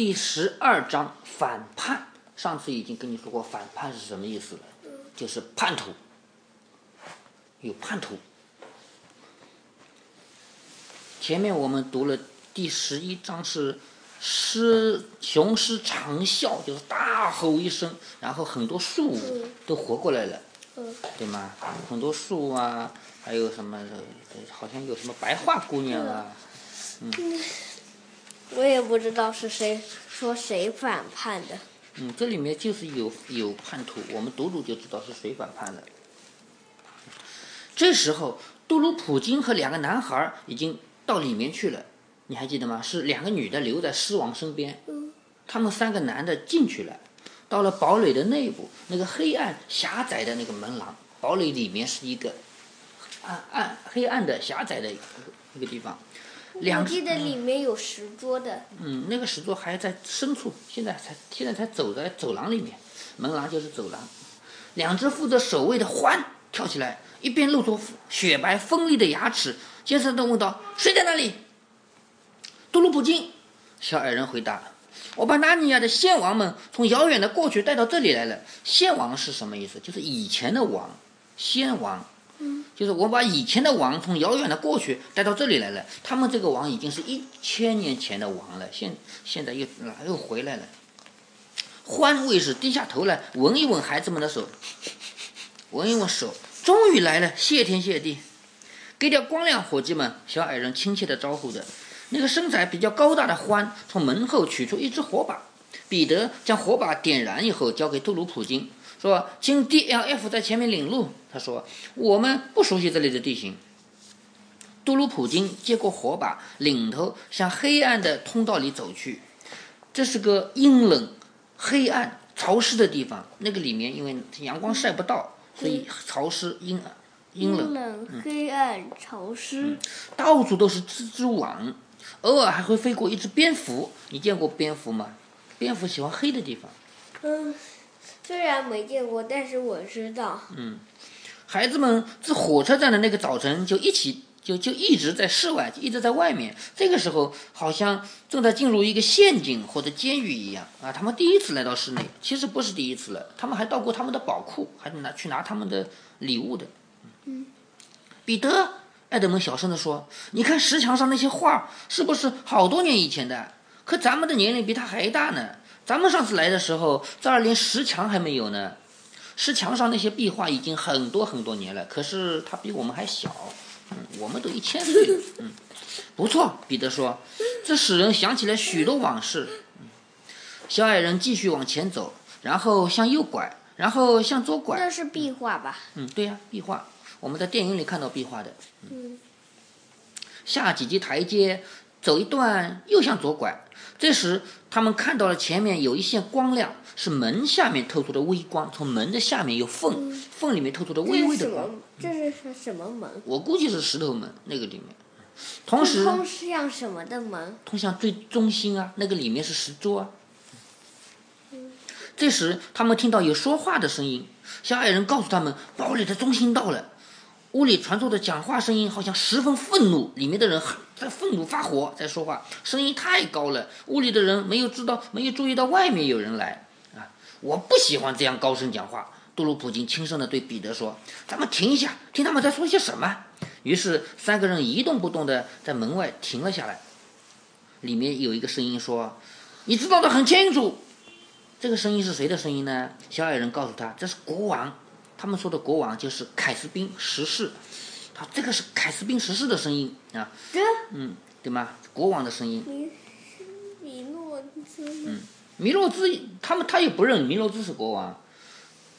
第十二章反叛。上次已经跟你说过，反叛是什么意思了？就是叛徒，有叛徒。前面我们读了第十一章是狮雄狮长啸，就是大吼一声，然后很多树都活过来了，对吗？很多树啊，还有什么，好像有什么白发姑娘啊，嗯。我也不知道是谁说谁反叛的。嗯，这里面就是有有叛徒，我们读读就知道是谁反叛了。这时候，杜鲁普金和两个男孩已经到里面去了，你还记得吗？是两个女的留在狮王身边，他们三个男的进去了，到了堡垒的内部，那个黑暗狭窄的那个门廊，堡垒里面是一个暗暗黑暗的狭窄的一个一个地方。我记得里面有石桌的。嗯，那个石桌还在深处，现在才现在才走在走廊里面，门廊就是走廊。两只负责守卫的獾跳起来，一边露出雪白锋利的牙齿，尖声地问道：“谁在那里？”多鲁普金，小矮人回答：“我把纳尼亚的先王们从遥远的过去带到这里来了。先王是什么意思？就是以前的王，先王。”就是我把以前的王从遥远的过去带到这里来了，他们这个王已经是一千年前的王了，现现在又又回来了。欢卫士低下头来闻一闻孩子们的手，闻一闻手，终于来了，谢天谢地！给点光亮，伙计们！小矮人亲切地招呼着。那个身材比较高大的欢从门后取出一支火把，彼得将火把点燃以后交给杜鲁普金。说，经 D L F 在前面领路。他说，我们不熟悉这里的地形。杜鲁普金接过火把，领头向黑暗的通道里走去。这是个阴冷、黑暗、潮湿的地方。那个里面因为阳光晒不到，所以潮湿、阴暗、阴冷、黑暗、潮湿。到处都是蜘蛛网，偶尔还会飞过一只蝙蝠。你见过蝙蝠吗？蝙蝠喜欢黑的地方。嗯。虽然没见过，但是我知道。嗯，孩子们自火车站的那个早晨就一起就就一直在室外，一直在外面。这个时候好像正在进入一个陷阱或者监狱一样啊！他们第一次来到室内，其实不是第一次了。他们还到过他们的宝库，还拿去拿他们的礼物的。嗯，彼得，艾德蒙小声地说：“你看石墙上那些画，是不是好多年以前的？可咱们的年龄比他还大呢。”咱们上次来的时候，这儿连石墙还没有呢。石墙上那些壁画已经很多很多年了，可是他比我们还小。嗯，我们都一千岁了。嗯，不错，彼得说，这使人想起来许多往事。嗯，小矮人继续往前走，然后向右拐，然后向左拐。那是壁画吧？嗯，对呀，壁画。我们在电影里看到壁画的。嗯，下几级台阶，走一段，又向左拐。这时，他们看到了前面有一线光亮，是门下面透出的微光。从门的下面有缝，缝里面透出的微微的光。这是什么门？我估计是石头门，那个里面。同时，通向什么的门？通向最中心啊，那个里面是石桌啊。这时，他们听到有说话的声音。小矮人告诉他们，堡垒的中心到了。屋里传出的讲话声音好像十分愤怒，里面的人在愤怒发火，在说话，声音太高了。屋里的人没有知道，没有注意到外面有人来啊！我不喜欢这样高声讲话。杜鲁普金轻声地对彼得说：“咱们停一下，听他们在说些什么。”于是三个人一动不动地在门外停了下来。里面有一个声音说：“你知道的很清楚。”这个声音是谁的声音呢？小矮人告诉他：“这是国王。”他们说的国王就是凯斯宾十世，他这个是凯斯宾十世的声音啊，嗯，对吗？国王的声音。米米诺兹。嗯，米诺兹，他们他也不认米诺兹是国王。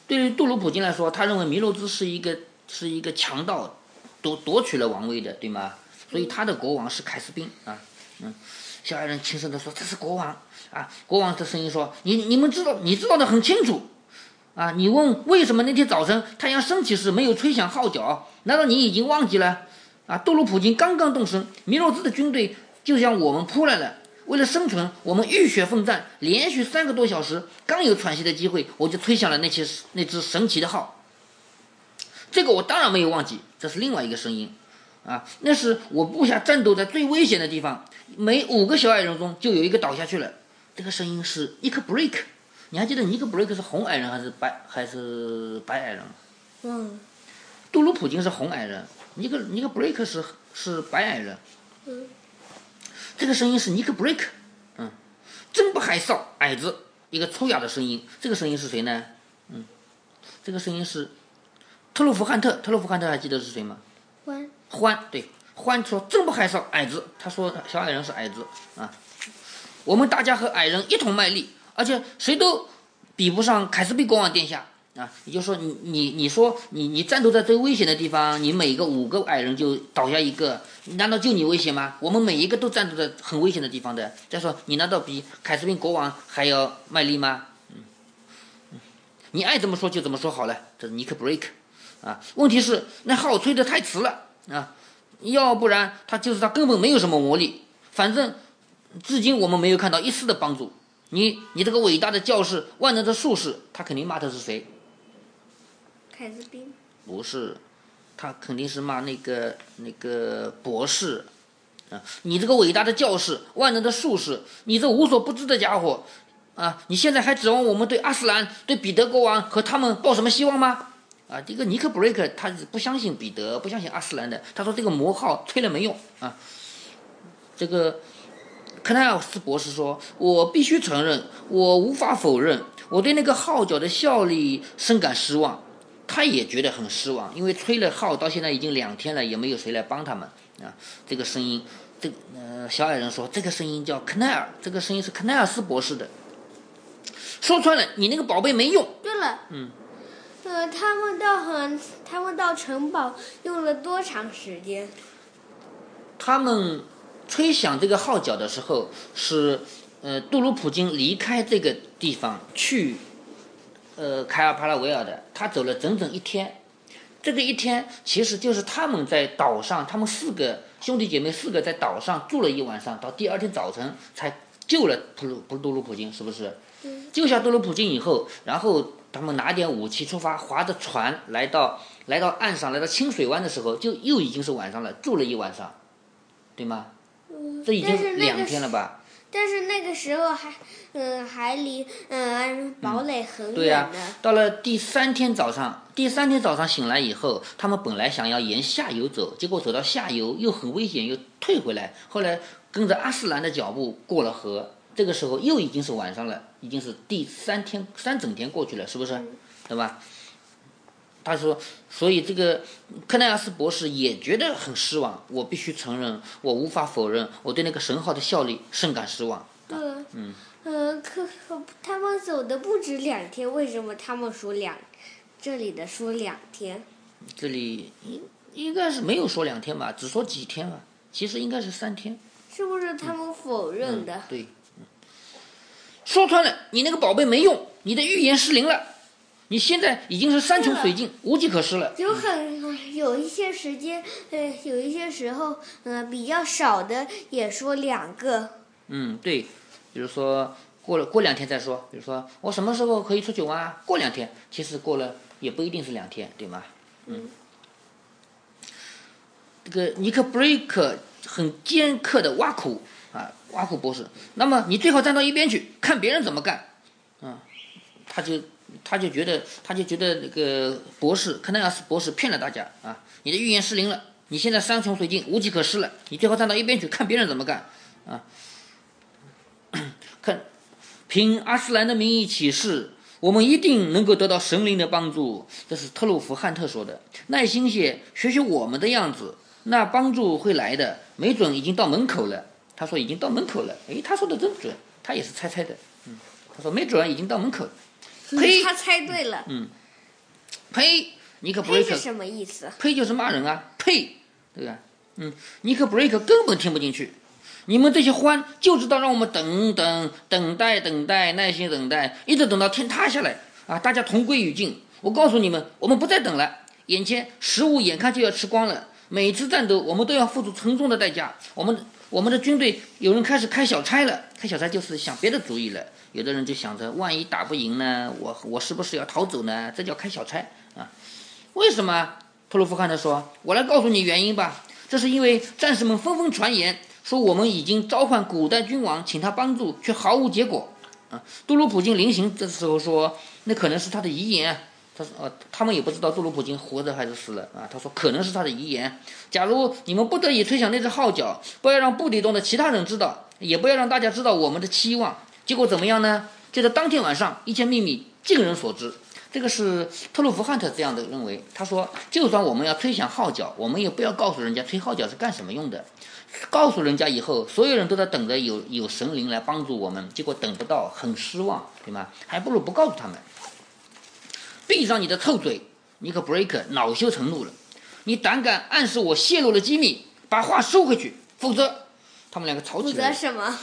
对于杜鲁普金来说，他认为米诺兹是一个是一个强盗，夺夺取了王位的，对吗？所以他的国王是凯斯宾啊，嗯，小矮人轻声地说：“这是国王啊。”国王的声音说：“你你们知道，你知道的很清楚。”啊！你问为什么那天早晨太阳升起时没有吹响号角？难道你已经忘记了？啊！杜鲁普金刚刚动身，米诺兹的军队就向我们扑来了。为了生存，我们浴血奋战，连续三个多小时，刚有喘息的机会，我就吹响了那些那只神奇的号。这个我当然没有忘记，这是另外一个声音。啊，那是我部下战斗在最危险的地方，每五个小矮人中就有一个倒下去了。这个声音是一颗 break。你还记得尼克布瑞克是红矮人还是白还是白矮人？嗯杜鲁普金是红矮人，尼克尼克布瑞克是是白矮人。嗯，这个声音是尼克布瑞克，嗯，真不害臊，矮子，一个粗哑的声音。这个声音是谁呢？嗯，这个声音是特洛弗汉特。特洛弗汉特还记得是谁吗？欢欢，对，欢说真不害臊，矮子。他说小矮人是矮子啊。我们大家和矮人一同卖力，而且谁都比不上凯斯比国王殿下啊。也就是说，你你你说你你战斗在最危险的地方，你每个五个矮人就倒下一个，难道就你危险吗？我们每一个都战斗在很危险的地方的。再说，你难道比凯斯宾国王还要卖力吗？嗯，你爱怎么说就怎么说好了。这是尼克布瑞克啊。问题是那号吹得太迟了啊，要不然他就是他根本没有什么魔力，反正。至今我们没有看到一丝的帮助。你你这个伟大的教士，万能的术士，他肯定骂的是谁？凯斯宾。不是，他肯定是骂那个那个博士。啊，你这个伟大的教士，万能的术士，你这无所不知的家伙，啊，你现在还指望我们对阿斯兰、对彼得国王和他们抱什么希望吗？啊，这个尼克布瑞克他是不相信彼得，不相信阿斯兰的。他说这个魔号吹了没用啊，这个。克奈尔斯博士说：“我必须承认，我无法否认，我对那个号角的效力深感失望。他也觉得很失望，因为吹了号到现在已经两天了，也没有谁来帮他们啊。这个声音，这呃，小矮人说，这个声音叫克奈尔，这个声音是克奈尔斯博士的。说穿了，你那个宝贝没用。对了，嗯，呃，他们到很，他们到城堡用了多长时间？他们。”吹响这个号角的时候，是呃杜鲁普金离开这个地方去呃凯尔帕拉维尔的，他走了整整一天。这个一天其实就是他们在岛上，他们四个兄弟姐妹四个在岛上住了一晚上，到第二天早晨才救了普鲁普杜鲁普金，是不是？救下杜鲁普金以后，然后他们拿点武器出发，划着船来到来到岸上，来到清水湾的时候，就又已经是晚上了，住了一晚上，对吗？这已经两天了吧？但是那个时候还，嗯，还离嗯堡垒很远对呀，到了第三天早上，第三天早上醒来以后，他们本来想要沿下游走，结果走到下游又很危险，又退回来。后来跟着阿斯兰的脚步过了河，这个时候又已经是晚上了，已经是第三天三整天过去了，是不是？对吧？他说：“所以这个克奈尔斯博士也觉得很失望。我必须承认，我无法否认，我对那个神号的效力甚感失望。”对，嗯，呃，可可他们走的不止两天，为什么他们说两？这里的说两天？这里应应该是没有说两天吧，只说几天吧。其实应该是三天。是不是他们否认的？对，说穿了，你那个宝贝没用，你的预言失灵了。你现在已经是山穷水尽、无计可施了。有很有一些时间，呃，有一些时候，呃，比较少的也说两个。嗯，对，比如说过了过两天再说。比如说我什么时候可以出去玩？过两天，其实过了也不一定是两天，对吗？嗯。这个尼克布瑞克很尖刻的挖苦啊，挖苦博士。那么你最好站到一边去，看别人怎么干。嗯，他就。他就觉得，他就觉得那个博士，肯奈尔斯博士骗了大家啊！你的预言失灵了，你现在山穷水尽，无计可施了，你最好站到一边去看别人怎么干啊！看，凭阿斯兰的名义起誓，我们一定能够得到神灵的帮助。这是特鲁弗汉特说的。耐心些，学学我们的样子，那帮助会来的，没准已经到门口了。他说已经到门口了，诶，他说的真准，他也是猜猜的。嗯，他说没准已经到门口。呸！他猜对了。嗯，呸！尼克布瑞克什么意思？呸就是骂人啊！呸，对吧？嗯，尼克布瑞克根本听不进去。你们这些欢就知道让我们等等等待等待耐心等待，一直等到天塌下来啊！大家同归于尽。我告诉你们，我们不再等了。眼前食物眼看就要吃光了，每次战斗我们都要付出沉重的代价。我们我们的军队有人开始开小差了，开小差就是想别的主意了。有的人就想着，万一打不赢呢？我我是不是要逃走呢？这叫开小差啊！为什么？特鲁弗汉特说：“我来告诉你原因吧。这是因为战士们纷纷传言，说我们已经召唤古代君王，请他帮助，却毫无结果。啊，杜鲁普金临行这时候说，那可能是他的遗言。他说，呃，他们也不知道杜鲁普金活着还是死了啊。他说，可能是他的遗言。假如你们不得已吹响那只号角，不要让部队中的其他人知道，也不要让大家知道我们的期望。结果怎么样呢？就在当天晚上，一切秘密尽人所知。这个是特鲁弗汉特这样的认为。他说，就算我们要吹响号角，我们也不要告诉人家吹号角是干什么用的。告诉人家以后，所有人都在等着有有神灵来帮助我们，结果等不到，很失望，对吗？还不如不告诉他们。闭上你的臭嘴，尼克布瑞克恼羞成怒了。你胆敢暗示我泄露了机密，把话收回去，否则，他们两个吵起来。否则什么？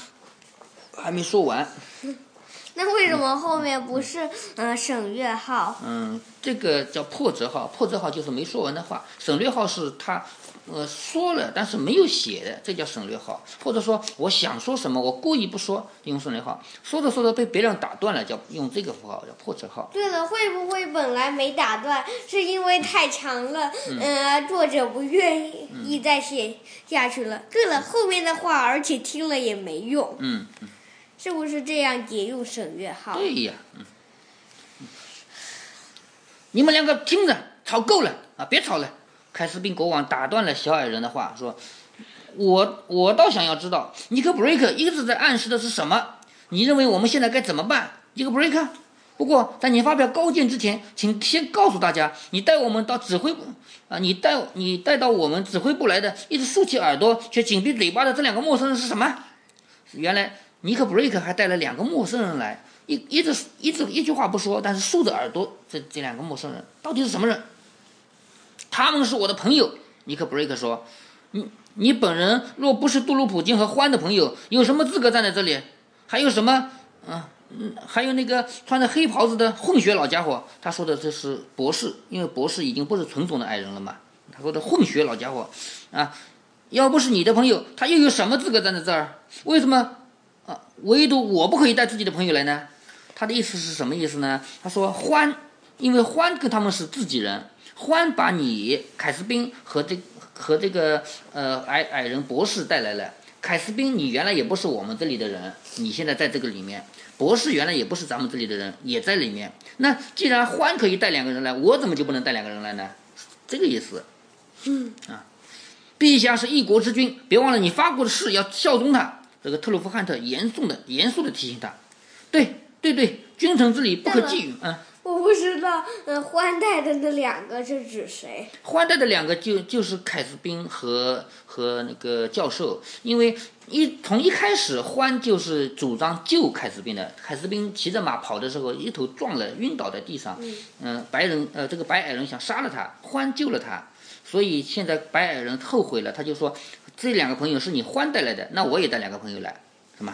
还没说完。那为什么后面不是嗯省略号？嗯，这个叫破折号，破折号就是没说完的话，省略号是他呃说了但是没有写的，这叫省略号。或者说我想说什么，我故意不说，用省略号。说着说着被别人打断了，叫用这个符号叫破折号。对了，会不会本来没打断，是因为太长了，呃，作者不愿意再写下去了？对了，后面的话而且听了也没用。嗯嗯。是不是这样也用省略号？对呀，你们两个听着，吵够了啊，别吵了。凯斯宾国王打断了小矮人的话，说：“我我倒想要知道，尼克布瑞克一直在暗示的是什么？你认为我们现在该怎么办？尼克布瑞克？不过在你发表高见之前，请先告诉大家，你带我们到指挥部啊，你带你带到我们指挥部来的，一直竖起耳朵却紧闭嘴巴的这两个陌生人是什么？原来。”尼克·布瑞克还带了两个陌生人来，一一直一直一句话不说，但是竖着耳朵。这这两个陌生人到底是什么人？他们是我的朋友。尼克·布瑞克说：“你你本人若不是杜鲁普金和欢的朋友，有什么资格站在这里？还有什么？嗯嗯，还有那个穿着黑袍子的混血老家伙。他说的这是博士，因为博士已经不是纯种的矮人了嘛。他说的混血老家伙啊，要不是你的朋友，他又有什么资格站在这儿？为什么？”唯独我不可以带自己的朋友来呢？他的意思是什么意思呢？他说欢，因为欢跟他们是自己人，欢把你凯斯宾和这和这个呃矮矮人博士带来了。凯斯宾，你原来也不是我们这里的人，你现在在这个里面。博士原来也不是咱们这里的人，也在里面。那既然欢可以带两个人来，我怎么就不能带两个人来呢？这个意思。嗯啊，陛下是一国之君，别忘了你发过的誓要效忠他。这个特鲁夫汉特严肃的、严肃的提醒他：“对，对，对，君臣之礼不可觊觎。”嗯，我不知道，嗯，欢带的那两个是指谁？欢带的两个就就是凯斯宾和和那个教授，因为一从一开始，欢就是主张救凯斯宾的。凯斯宾骑着马跑的时候，一头撞了，晕倒在地上。嗯，白人呃，这个白矮人想杀了他，欢救了他，所以现在白矮人后悔了，他就说。这两个朋友是你欢带来的，那我也带两个朋友来，什么？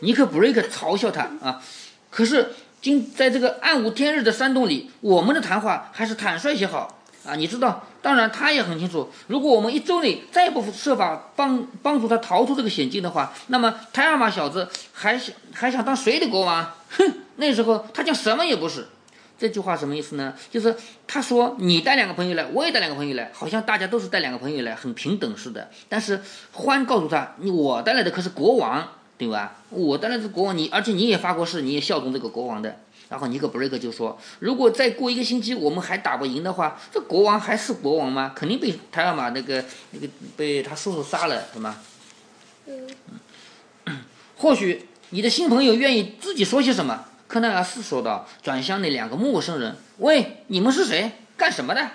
尼克布瑞克嘲笑他啊！可是今在这个暗无天日的山洞里，我们的谈话还是坦率些好啊！你知道，当然他也很清楚，如果我们一周内再不设法帮帮助他逃出这个险境的话，那么泰尔玛小子还想还想当谁的国王？哼！那时候他将什么也不是。这句话什么意思呢？就是他说你带两个朋友来，我也带两个朋友来，好像大家都是带两个朋友来，很平等似的。但是欢告诉他，你我带来的可是国王，对吧？我带来的是国王，你而且你也发过誓，你也效忠这个国王的。然后尼克布瑞克就说，如果再过一个星期我们还打不赢的话，这国王还是国王吗？肯定被泰尔玛那个那个被他叔叔杀了，是吗？嗯。或许你的新朋友愿意自己说些什么。科奈尔斯说道，转向那两个陌生人：“喂，你们是谁？干什么的？”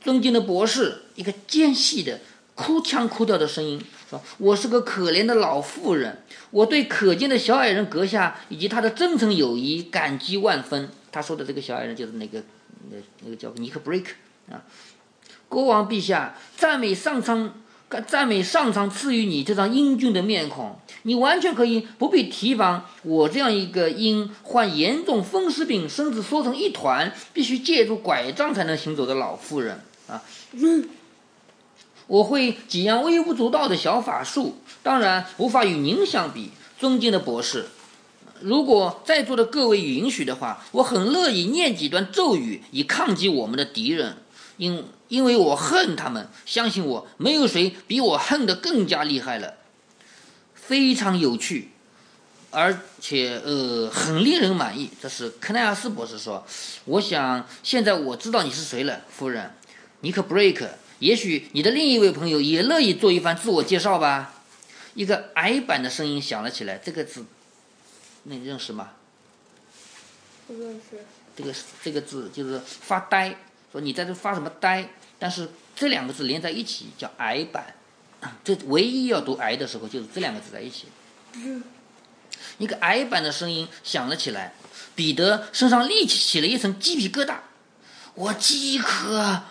尊敬的博士，一个尖细的、哭腔哭调的声音说：“我是个可怜的老妇人，我对可见的小矮人阁下以及他的真诚友谊感激万分。”他说的这个小矮人就是那个，那那个叫尼克·布瑞克啊。国王陛下，赞美上苍。赞美上苍赐予你这张英俊的面孔，你完全可以不必提防我这样一个因患严重风湿病身子缩成一团，必须借助拐杖才能行走的老妇人啊！我会几样微不足道的小法术，当然无法与您相比，尊敬的博士。如果在座的各位允许的话，我很乐意念几段咒语以抗击我们的敌人，因。因为我恨他们。相信我，没有谁比我恨得更加厉害了。非常有趣，而且呃很令人满意。这是克奈尔斯博士说。我想现在我知道你是谁了，夫人，尼克布瑞克。也许你的另一位朋友也乐意做一番自我介绍吧。一个矮板的声音响了起来。这个字，那你认识吗？不认识。这个这个字就是发呆，说你在这发什么呆？但是这两个字连在一起叫矮板。这唯一要读“癌”的时候，就是这两个字在一起。一个矮板的声音响了起来，彼得身上立起起了一层鸡皮疙瘩。我饥渴，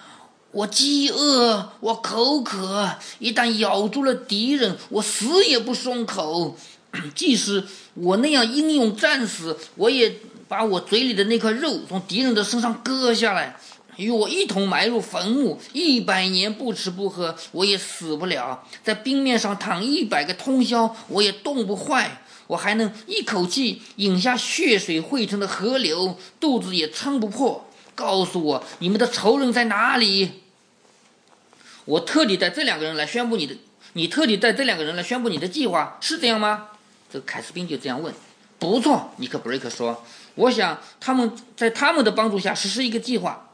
我饥饿，我口渴。一旦咬住了敌人，我死也不松口。即使我那样英勇战死，我也把我嘴里的那块肉从敌人的身上割下来。与我一同埋入坟墓，一百年不吃不喝，我也死不了；在冰面上躺一百个通宵，我也冻不坏。我还能一口气饮下血水汇成的河流，肚子也撑不破。告诉我，你们的仇人在哪里？我特地带这两个人来宣布你的，你特地带这两个人来宣布你的计划，是这样吗？这个凯斯宾就这样问。不错，尼克布瑞克说。我想他们在他们的帮助下实施一个计划。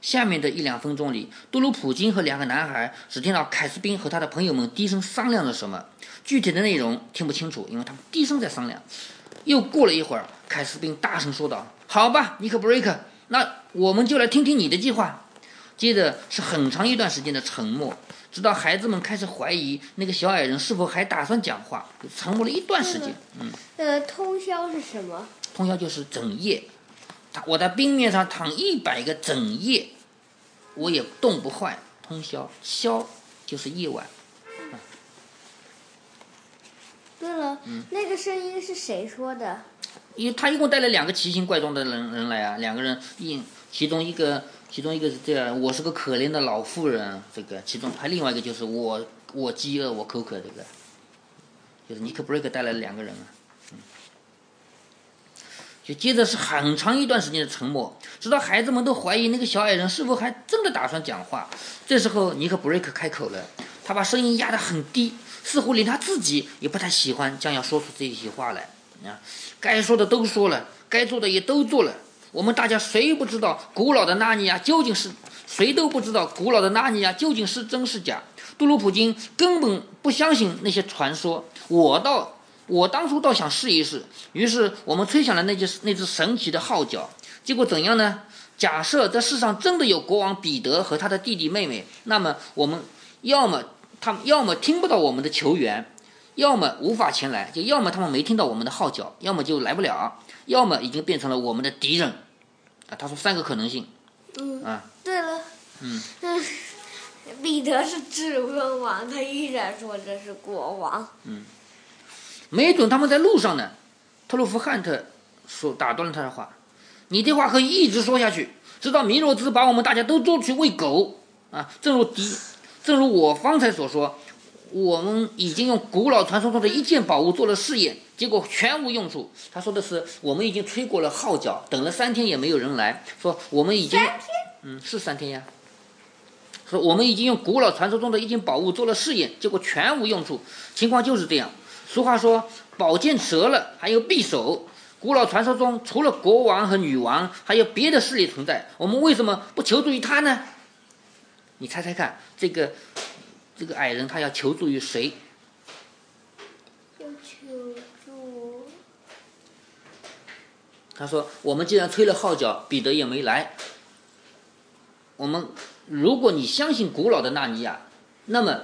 下面的一两分钟里，杜鲁普金和两个男孩只听到凯斯宾和他的朋友们低声商量着什么，具体的内容听不清楚，因为他们低声在商量。又过了一会儿，凯斯宾大声说道：“好吧，尼克布瑞克，那我们就来听听你的计划。”接着是很长一段时间的沉默，直到孩子们开始怀疑那个小矮人是否还打算讲话，沉默了一段时间。嗯，呃，通宵是什么？通宵就是整夜。他我在冰面上躺一百个整夜，我也冻不坏。通宵，宵就是夜晚。对了，那个声音是谁说的？因为他一共带了两个奇形怪状的人人来啊，两个人一其中一个其中一个是这样，我是个可怜的老妇人。这个其中还另外一个就是我我饥饿我口渴这个，就是尼克布瑞克带来了两个人啊。接着是很长一段时间的沉默，直到孩子们都怀疑那个小矮人是否还真的打算讲话。这时候，尼克布瑞克开口了，他把声音压得很低，似乎连他自己也不太喜欢将要说出这些话来。啊，该说的都说了，该做的也都做了。我们大家谁不知道古老的纳尼亚究竟是？谁都不知道古老的纳尼亚究竟是真是假。杜鲁普金根本不相信那些传说，我倒。我当初倒想试一试，于是我们吹响了那只那只神奇的号角。结果怎样呢？假设这世上真的有国王彼得和他的弟弟妹妹，那么我们要么他们要么听不到我们的求援，要么无法前来，就要么他们没听到我们的号角，要么就来不了，要么已经变成了我们的敌人。啊，他说三个可能性。嗯。啊。对了。嗯。嗯。彼得是质问王，他依然说这是国王。嗯。没准他们在路上呢，特洛夫汉特说打断了他的话：“你的话可以一直说下去，直到米若兹把我们大家都捉去喂狗啊！正如迪，正如我方才所说，我们已经用古老传说中的一件宝物做了试验，结果全无用处。他说的是我们已经吹过了号角，等了三天也没有人来。说我们已经，嗯，是三天呀。说我们已经用古老传说中的一件宝物做了试验，结果全无用处。情况就是这样。”俗话说：“宝剑折了还有匕首。”古老传说中，除了国王和女王，还有别的势力存在。我们为什么不求助于他呢？你猜猜看，这个这个矮人他要求助于谁？要求助。他说：“我们既然吹了号角，彼得也没来。我们，如果你相信古老的纳尼亚，那么。”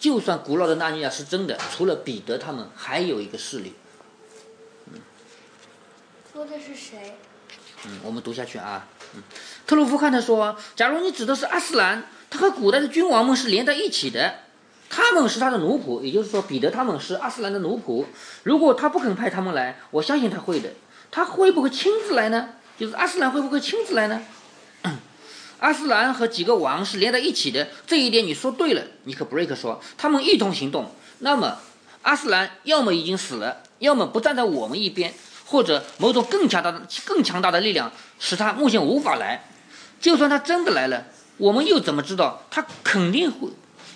就算古老的纳尼亚是真的，除了彼得他们，还有一个势力。嗯，说的是谁？嗯，我们读下去啊。嗯，特鲁夫汉他说：“假如你指的是阿斯兰，他和古代的君王们是连在一起的，他们是他的奴仆，也就是说，彼得他们是阿斯兰的奴仆。如果他不肯派他们来，我相信他会的。他会不会亲自来呢？就是阿斯兰会不会亲自来呢？”阿斯兰和几个王是连在一起的，这一点你说对了。尼克布瑞克说，他们一同行动，那么阿斯兰要么已经死了，要么不站在我们一边，或者某种更强大的、更强大的力量使他目前无法来。就算他真的来了，我们又怎么知道他肯定会，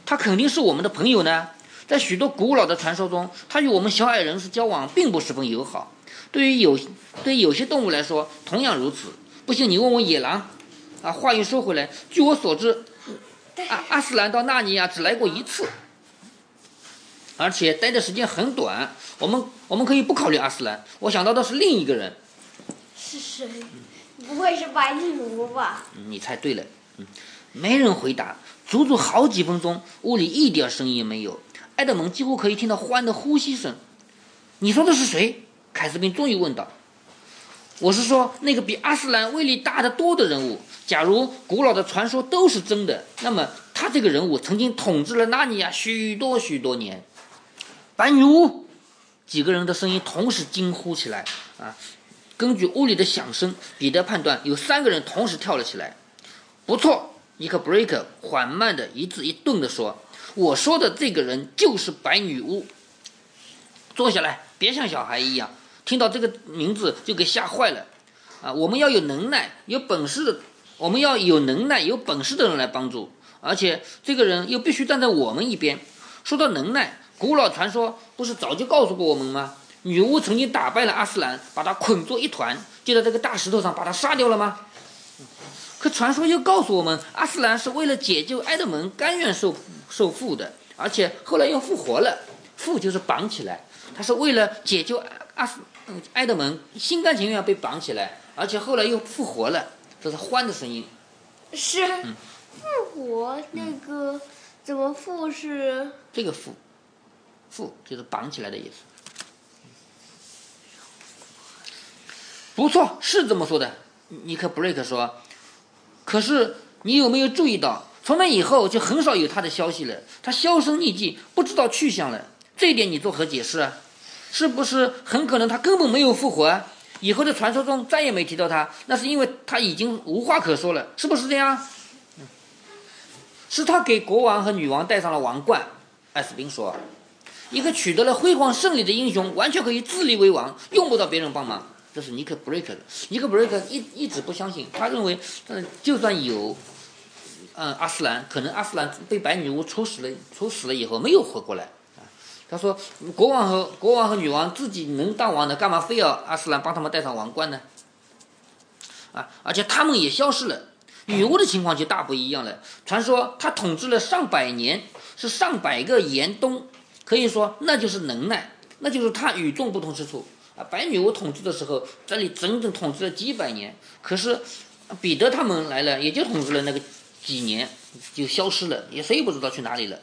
他肯定是我们的朋友呢？在许多古老的传说中，他与我们小矮人是交往并不十分友好。对于有对于有些动物来说，同样如此。不信你问问野狼。啊，话又说回来，据我所知，阿阿斯兰到纳尼亚只来过一次，而且待的时间很短。我们我们可以不考虑阿斯兰，我想到的是另一个人。是谁？不会是白女巫吧？你猜对了。嗯，没人回答。足足好几分钟，屋里一点声音也没有。埃德蒙几乎可以听到欢的呼吸声。你说的是谁？凯斯宾终于问道。我是说那个比阿斯兰威力大得多的人物。假如古老的传说都是真的，那么他这个人物曾经统治了纳尼亚许多许多年。白女巫，几个人的声音同时惊呼起来。啊，根据屋里的响声，彼得判断有三个人同时跳了起来。不错，尼克布瑞克缓慢的一字一顿地说：“我说的这个人就是白女巫。”坐下来，别像小孩一样，听到这个名字就给吓坏了。啊，我们要有能耐、有本事的。我们要有能耐、有本事的人来帮助，而且这个人又必须站在我们一边。说到能耐，古老传说不是早就告诉过我们吗？女巫曾经打败了阿斯兰，把他捆作一团，就在这个大石头上把他杀掉了吗？可传说又告诉我们，阿斯兰是为了解救埃德蒙，甘愿受受缚的，而且后来又复活了。缚就是绑起来，他是为了解救阿斯埃德蒙，心甘情愿被绑起来，而且后来又复活了。这是欢的声音，是复活那个怎么复是？这个复，复就是绑起来的意思。不错，是这么说的。尼克布瑞克说。可是你有没有注意到，从那以后就很少有他的消息了？他销声匿迹，不知道去向了。这一点你作何解释啊？是不是很可能他根本没有复活？以后的传说中再也没提到他，那是因为他已经无话可说了，是不是这样？是他给国王和女王戴上了王冠。艾斯宾说：“一个取得了辉煌胜利的英雄，完全可以自立为王，用不到别人帮忙。”这是尼克布瑞克的。尼克布瑞克一一直不相信，他认为，嗯，就算有，嗯，阿斯兰，可能阿斯兰被白女巫处死了，处死了以后没有活过来。他说：“国王和国王和女王自己能当王的，干嘛非要阿斯兰帮他们戴上王冠呢？啊，而且他们也消失了。女巫的情况就大不一样了。传说她统治了上百年，是上百个严冬，可以说那就是能耐，那就是她与众不同之处。啊，白女巫统治的时候，这里整整统治了几百年。可是彼得他们来了，也就统治了那个几年，就消失了，也谁也不知道去哪里了。”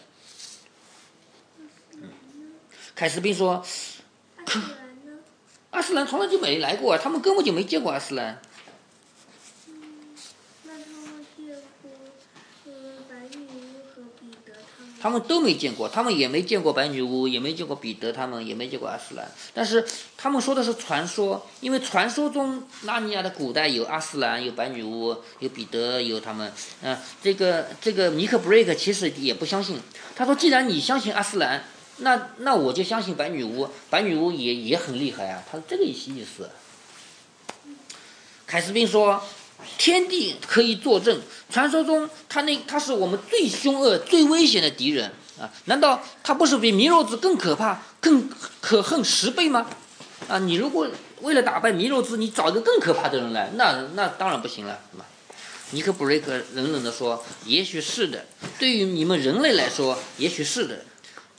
凯斯宾说：“可阿斯兰从来就没来过，他们根本就没见过阿斯兰。”他们都没见过，他们也没见过白女巫，也没见过彼得，他们也没见过阿斯兰。但是他们说的是传说，因为传说中纳尼亚的古代有阿斯兰，有白女巫，有彼得，有他们。啊，这个这个尼克布瑞克其实也不相信。他说：“既然你相信阿斯兰。”那那我就相信白女巫，白女巫也也很厉害啊，他是这个意思。凯斯宾说：“天地可以作证，传说中他那他是我们最凶恶、最危险的敌人啊！难道他不是比弥勒兹更可怕、更可恨十倍吗？啊，你如果为了打败弥勒兹，你找一个更可怕的人来，那那当然不行了，是吧？”尼克布瑞克冷冷地说：“也许是的，对于你们人类来说，也许是的。”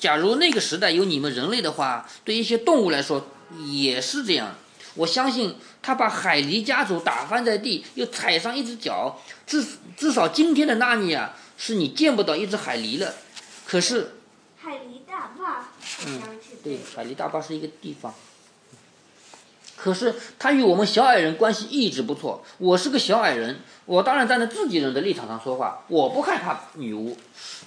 假如那个时代有你们人类的话，对一些动物来说也是这样。我相信他把海狸家族打翻在地，又踩上一只脚，至至少今天的纳尼亚是你见不到一只海狸了。可是，海狸大坝，嗯，对，海狸大坝是一个地方。可是他与我们小矮人关系一直不错。我是个小矮人，我当然站在自己人的立场上说话。我不害怕女巫。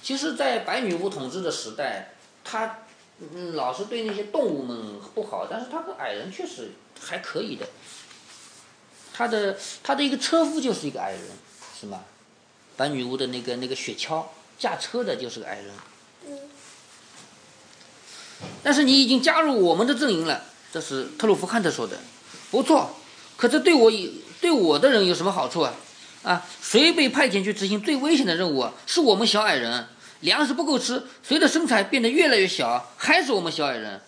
其实，在白女巫统治的时代。他嗯，老是对那些动物们不好，但是他和矮人确实还可以的。他的他的一个车夫就是一个矮人，是吗？白女巫的那个那个雪橇驾车的就是个矮人。嗯。但是你已经加入我们的阵营了，这是特鲁弗汉特说的。不错，可这对我对我的人有什么好处啊？啊，谁被派遣去执行最危险的任务？是我们小矮人。粮食不够吃，随着身材变得越来越小？还是我们小矮人。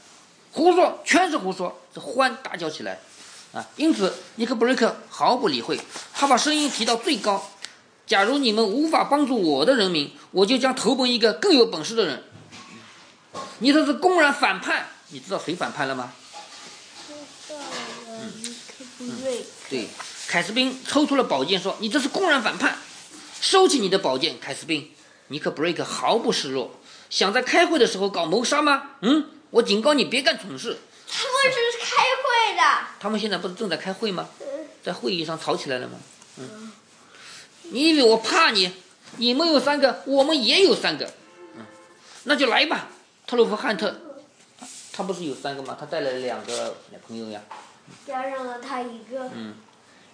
胡说，全是胡说！这欢大叫起来，啊！因此，尼克布瑞克毫不理会，他把声音提到最高。假如你们无法帮助我的人民，我就将投奔一个更有本事的人。你这是公然反叛！你知道谁反叛了吗？知道了，尼克布瑞克。对，凯斯宾抽出了宝剑，说：“你这是公然反叛！收起你的宝剑，凯斯宾。”尼克布瑞克毫不示弱，想在开会的时候搞谋杀吗？嗯，我警告你，别干蠢事。他们是开会的。他们现在不是正在开会吗？在会议上吵起来了吗？嗯。你以为我怕你？你们有三个，我们也有三个。嗯，那就来吧，特鲁弗汉特。他不是有三个吗？他带来了两个朋友呀。加上了他一个。嗯。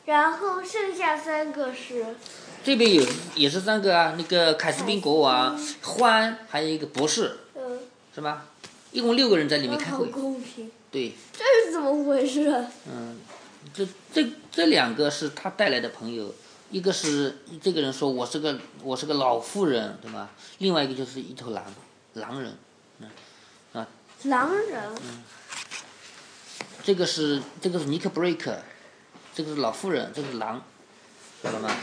然后剩下三个是。这边有也是三个啊，那个凯斯宾国王、欢，还有一个博士，嗯，是吧？一共六个人在里面开会。公平。对。这是怎么回事？嗯，这这这两个是他带来的朋友，一个是这个人说我是个我是个老妇人，对吧？另外一个就是一头狼，狼人，嗯，啊。狼人。嗯。这个是这个是尼克布瑞克，这个是老妇人，这个是狼。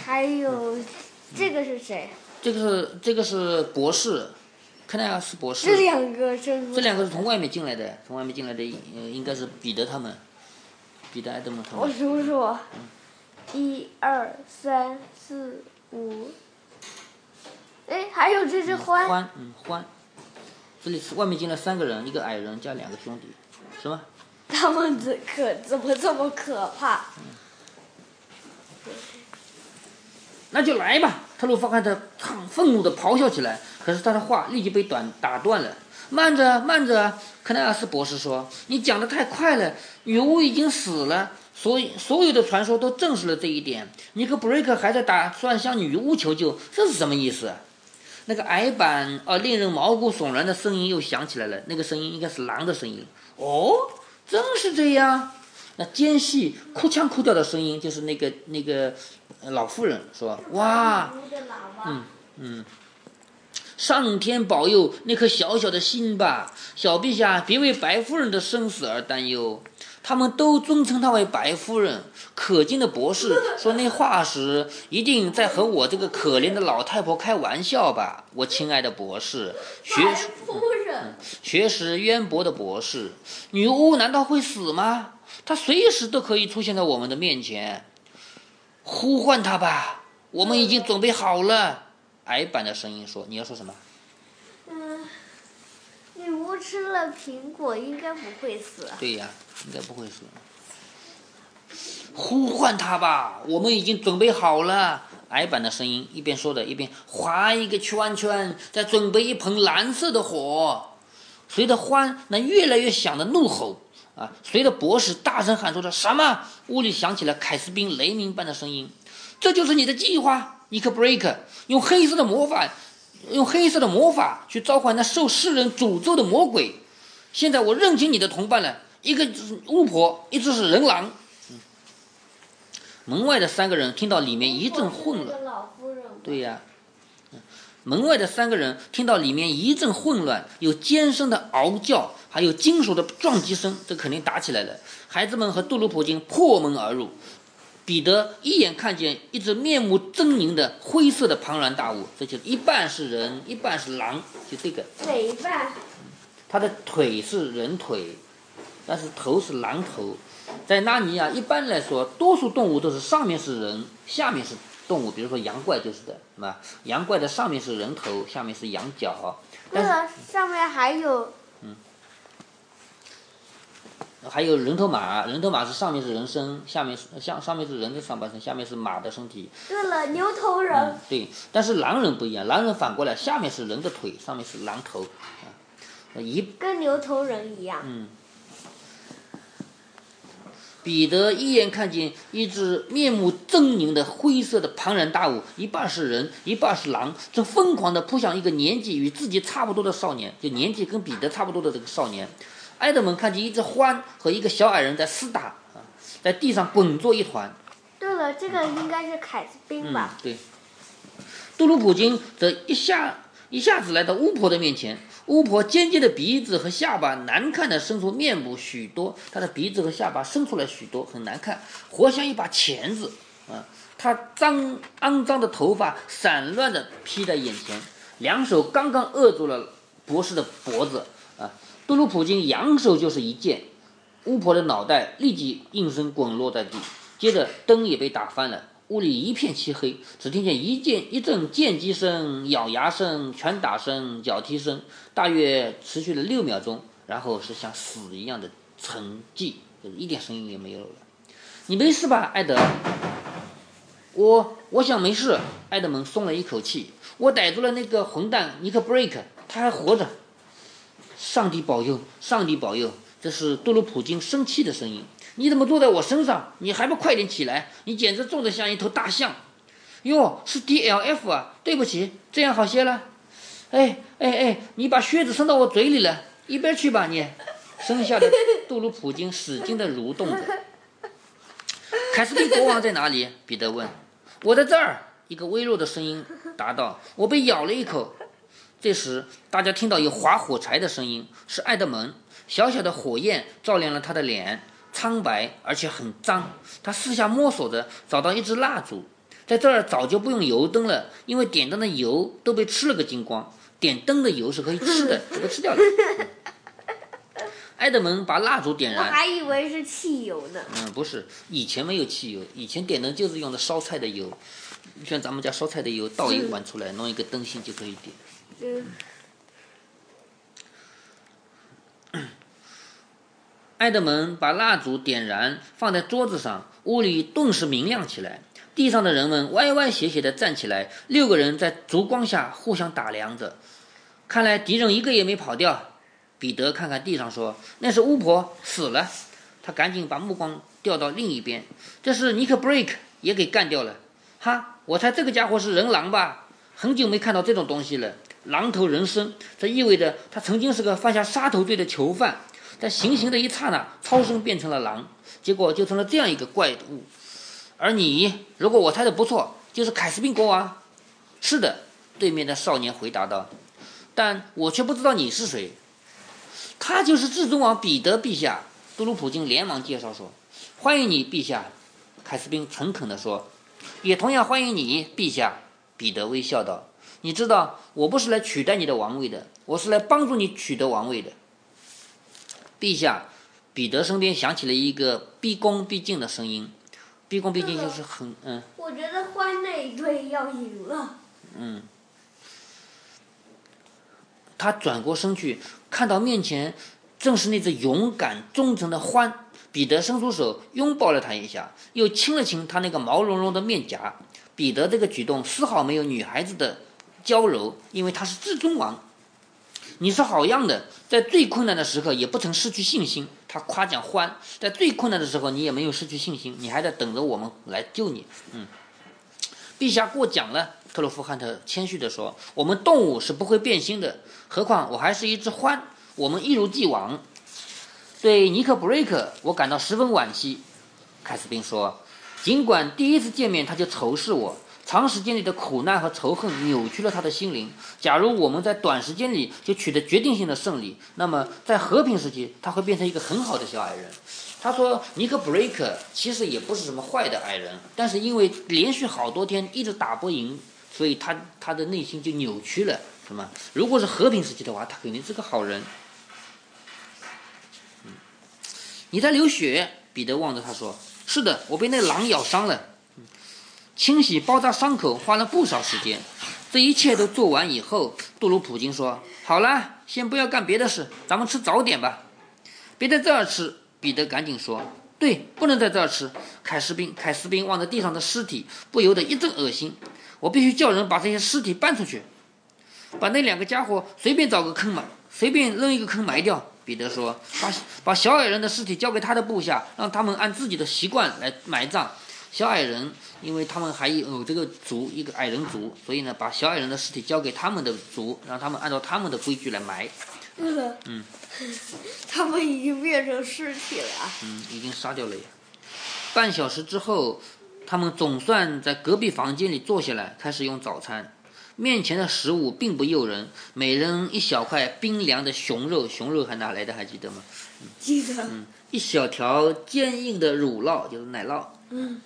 还有，这个是谁？这个是这个是博士，肯奈尔是博士。这两个是。这两个是从外面进来的，从外面进来的，呃，应该是彼得他们，彼得、埃德蒙他们。我数数，一二三四五，哎，还有这只獾。獾，嗯，獾。这里是外面进来三个人，一个矮人加两个兄弟，是吗？他们怎可怎么这么可怕？那就来吧！特鲁弗汉特很愤怒地咆哮起来，可是他的话立即被短打断了。慢着，慢着！克奈尔斯博士说：“你讲得太快了。女巫已经死了，所以所有的传说都证实了这一点。尼克布瑞克还在打算向女巫求救，这是什么意思？”那个矮板而令人毛骨悚然的声音又响起来了。那个声音应该是狼的声音。哦，正是这样。那尖细、哭腔哭调的声音就是那个那个。老妇人说：“哇，嗯嗯，上天保佑那颗小小的心吧，小陛下，别为白夫人的生死而担忧。他们都尊称她为白夫人。可敬的博士 说那话时，一定在和我这个可怜的老太婆开玩笑吧？我亲爱的博士，学学识渊博的博士，女巫难道会死吗？她随时都可以出现在我们的面前。”呼唤他吧，我们已经准备好了。矮板的声音说：“你要说什么？”嗯，女巫吃了苹果应该不会死。对呀，应该不会死。呼唤他吧，我们已经准备好了。矮板的声音一边说着，一边划一个圈圈，再准备一盆蓝色的火。随着欢那越来越响的怒吼。啊！随着博士大声喊出的什么？屋里响起了凯斯宾雷鸣般的声音。这就是你的计划，尼克布瑞克，用黑色的魔法，用黑色的魔法去召唤那受世人诅咒的魔鬼。现在我认清你的同伴了，一个是巫婆，一只是人狼。门外的三个人听到里面一阵混乱。对呀。门外的三个人听到里面一阵混乱，有尖声的嗷叫。还有金属的撞击声，这肯定打起来了。孩子们和杜鲁普金破门而入，彼得一眼看见一只面目狰狞的灰色的庞然大物，这就一半是人，一半是狼，就这个。哪一半？他的腿是人腿，但是头是狼头。在纳尼亚，一般来说，多数动物都是上面是人，下面是动物。比如说羊怪就是的，是吧？羊怪的上面是人头，下面是羊角。对了，上面还有。还有人头马，人头马是上面是人身，下面是像上面是人的上半身，下面是马的身体。对了，牛头人。对，但是狼人不一样，狼人反过来，下面是人的腿，上面是狼头，啊，一。跟牛头人一样。嗯。彼得一眼看见一只面目狰狞的灰色的庞然大物，一半是人，一半是狼，正疯狂地扑向一个年纪与自己差不多的少年，就年纪跟彼得差不多的这个少年。埃德蒙看见一只獾和一个小矮人在厮打，啊，在地上滚作一团。对了，这个应该是凯斯宾吧？对。杜鲁普金则一下一下子来到巫婆的面前，巫婆尖尖的鼻子和下巴，难看的伸出面部许多，她的鼻子和下巴伸出来许多，很难看，活像一把钳子啊！她脏肮脏的头发散乱的披在眼前，两手刚刚扼住了博士的脖子啊！杜鲁普金扬手就是一剑，巫婆的脑袋立即应声滚落在地，接着灯也被打翻了。屋里一片漆黑，只听见一剑一阵剑击声、咬牙声、拳打声、脚踢声，大约持续了六秒钟，然后是像死一样的沉寂，就是一点声音也没有了。你没事吧，艾德？我我想没事。艾德蒙松了一口气。我逮住了那个混蛋尼克布瑞克，他还活着。上帝保佑，上帝保佑！这是杜鲁普金生气的声音。你怎么坐在我身上？你还不快点起来！你简直重得像一头大象。哟，是 D L F 啊！对不起，这样好些了。哎哎哎，你把靴子伸到我嘴里了，一边去吧你！剩下的杜鲁普金使劲地蠕动着。凯斯蒂国王在哪里？彼得问。我在这儿。一个微弱的声音答道。我被咬了一口。这时，大家听到有划火柴的声音，是爱德蒙。小小的火焰照亮了他的脸。苍白而且很脏，他四下摸索着，找到一支蜡烛。在这儿早就不用油灯了，因为点灯的油都被吃了个精光。点灯的油是可以吃的，这个吃掉了。埃德蒙把蜡烛点燃，我还以为是汽油呢。嗯，不是，以前没有汽油，以前点灯就是用的烧菜的油，像咱们家烧菜的油，倒一碗出来，弄一个灯芯就可以点。嗯。埃德蒙把蜡烛点燃，放在桌子上，屋里顿时明亮起来。地上的人们歪歪斜斜地站起来，六个人在烛光下互相打量着。看来敌人一个也没跑掉。彼得看看地上，说：“那是巫婆死了。”他赶紧把目光调到另一边，这是尼克布瑞克也给干掉了。哈，我猜这个家伙是人狼吧？很久没看到这种东西了，狼头人身，这意味着他曾经是个犯下杀头罪的囚犯。在行刑的一刹那，超生变成了狼，结果就成了这样一个怪物。而你，如果我猜的不错，就是凯斯宾国王。是的，对面的少年回答道。但我却不知道你是谁。他就是至尊王彼得陛下。杜鲁普金连忙介绍说：“欢迎你，陛下。”凯斯宾诚恳地说：“也同样欢迎你，陛下。”彼得微笑道：“你知道，我不是来取代你的王位的，我是来帮助你取得王位的。”陛下，彼得身边响起了一个毕恭毕敬的声音。毕恭毕敬就是很嗯。我觉得欢那一队要赢了。嗯。他转过身去，看到面前正是那只勇敢忠诚的獾。彼得伸出手拥抱了他一下，又亲了亲他那个毛茸茸的面颊。彼得这个举动丝毫没有女孩子的娇柔，因为他是至尊王。你是好样的，在最困难的时刻也不曾失去信心。他夸奖欢，在最困难的时候你也没有失去信心，你还在等着我们来救你。嗯，陛下过奖了，特洛夫汉特谦虚地说：“我们动物是不会变心的，何况我还是一只獾，我们一如既往。”对尼克布瑞克，我感到十分惋惜。凯斯宾说：“尽管第一次见面他就仇视我。”长时间里的苦难和仇恨扭曲了他的心灵。假如我们在短时间里就取得决定性的胜利，那么在和平时期他会变成一个很好的小矮人。他说：“尼克布瑞克其实也不是什么坏的矮人，但是因为连续好多天一直打不赢，所以他他的内心就扭曲了。什么？如果是和平时期的话，他肯定是个好人。”你在流血？彼得望着他说：“是的，我被那狼咬伤了。”清洗包扎伤口花了不少时间，这一切都做完以后，杜鲁普金说：“好了，先不要干别的事，咱们吃早点吧。”别在这儿吃，彼得赶紧说：“对，不能在这儿吃。”凯斯宾凯斯宾望着地上的尸体，不由得一阵恶心。我必须叫人把这些尸体搬出去，把那两个家伙随便找个坑埋，随便扔一个坑埋掉。彼得说：“把把小矮人的尸体交给他的部下，让他们按自己的习惯来埋葬。”小矮人，因为他们还有这个族，一个矮人族，所以呢，把小矮人的尸体交给他们的族，让他们按照他们的规矩来埋。嗯。嗯。他们已经变成尸体了。嗯，已经杀掉了呀。半小时之后，他们总算在隔壁房间里坐下来，开始用早餐。面前的食物并不诱人，每人一小块冰凉的熊肉，熊肉还哪来的？还记得吗？记得。嗯，一小条坚硬的乳酪，就是奶酪。嗯。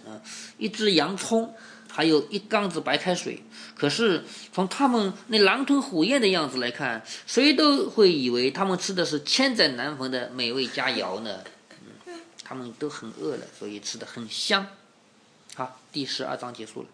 一只洋葱，还有一缸子白开水。可是从他们那狼吞虎咽的样子来看，谁都会以为他们吃的是千载难逢的美味佳肴呢。嗯，他们都很饿了，所以吃的很香。好，第十二章结束了。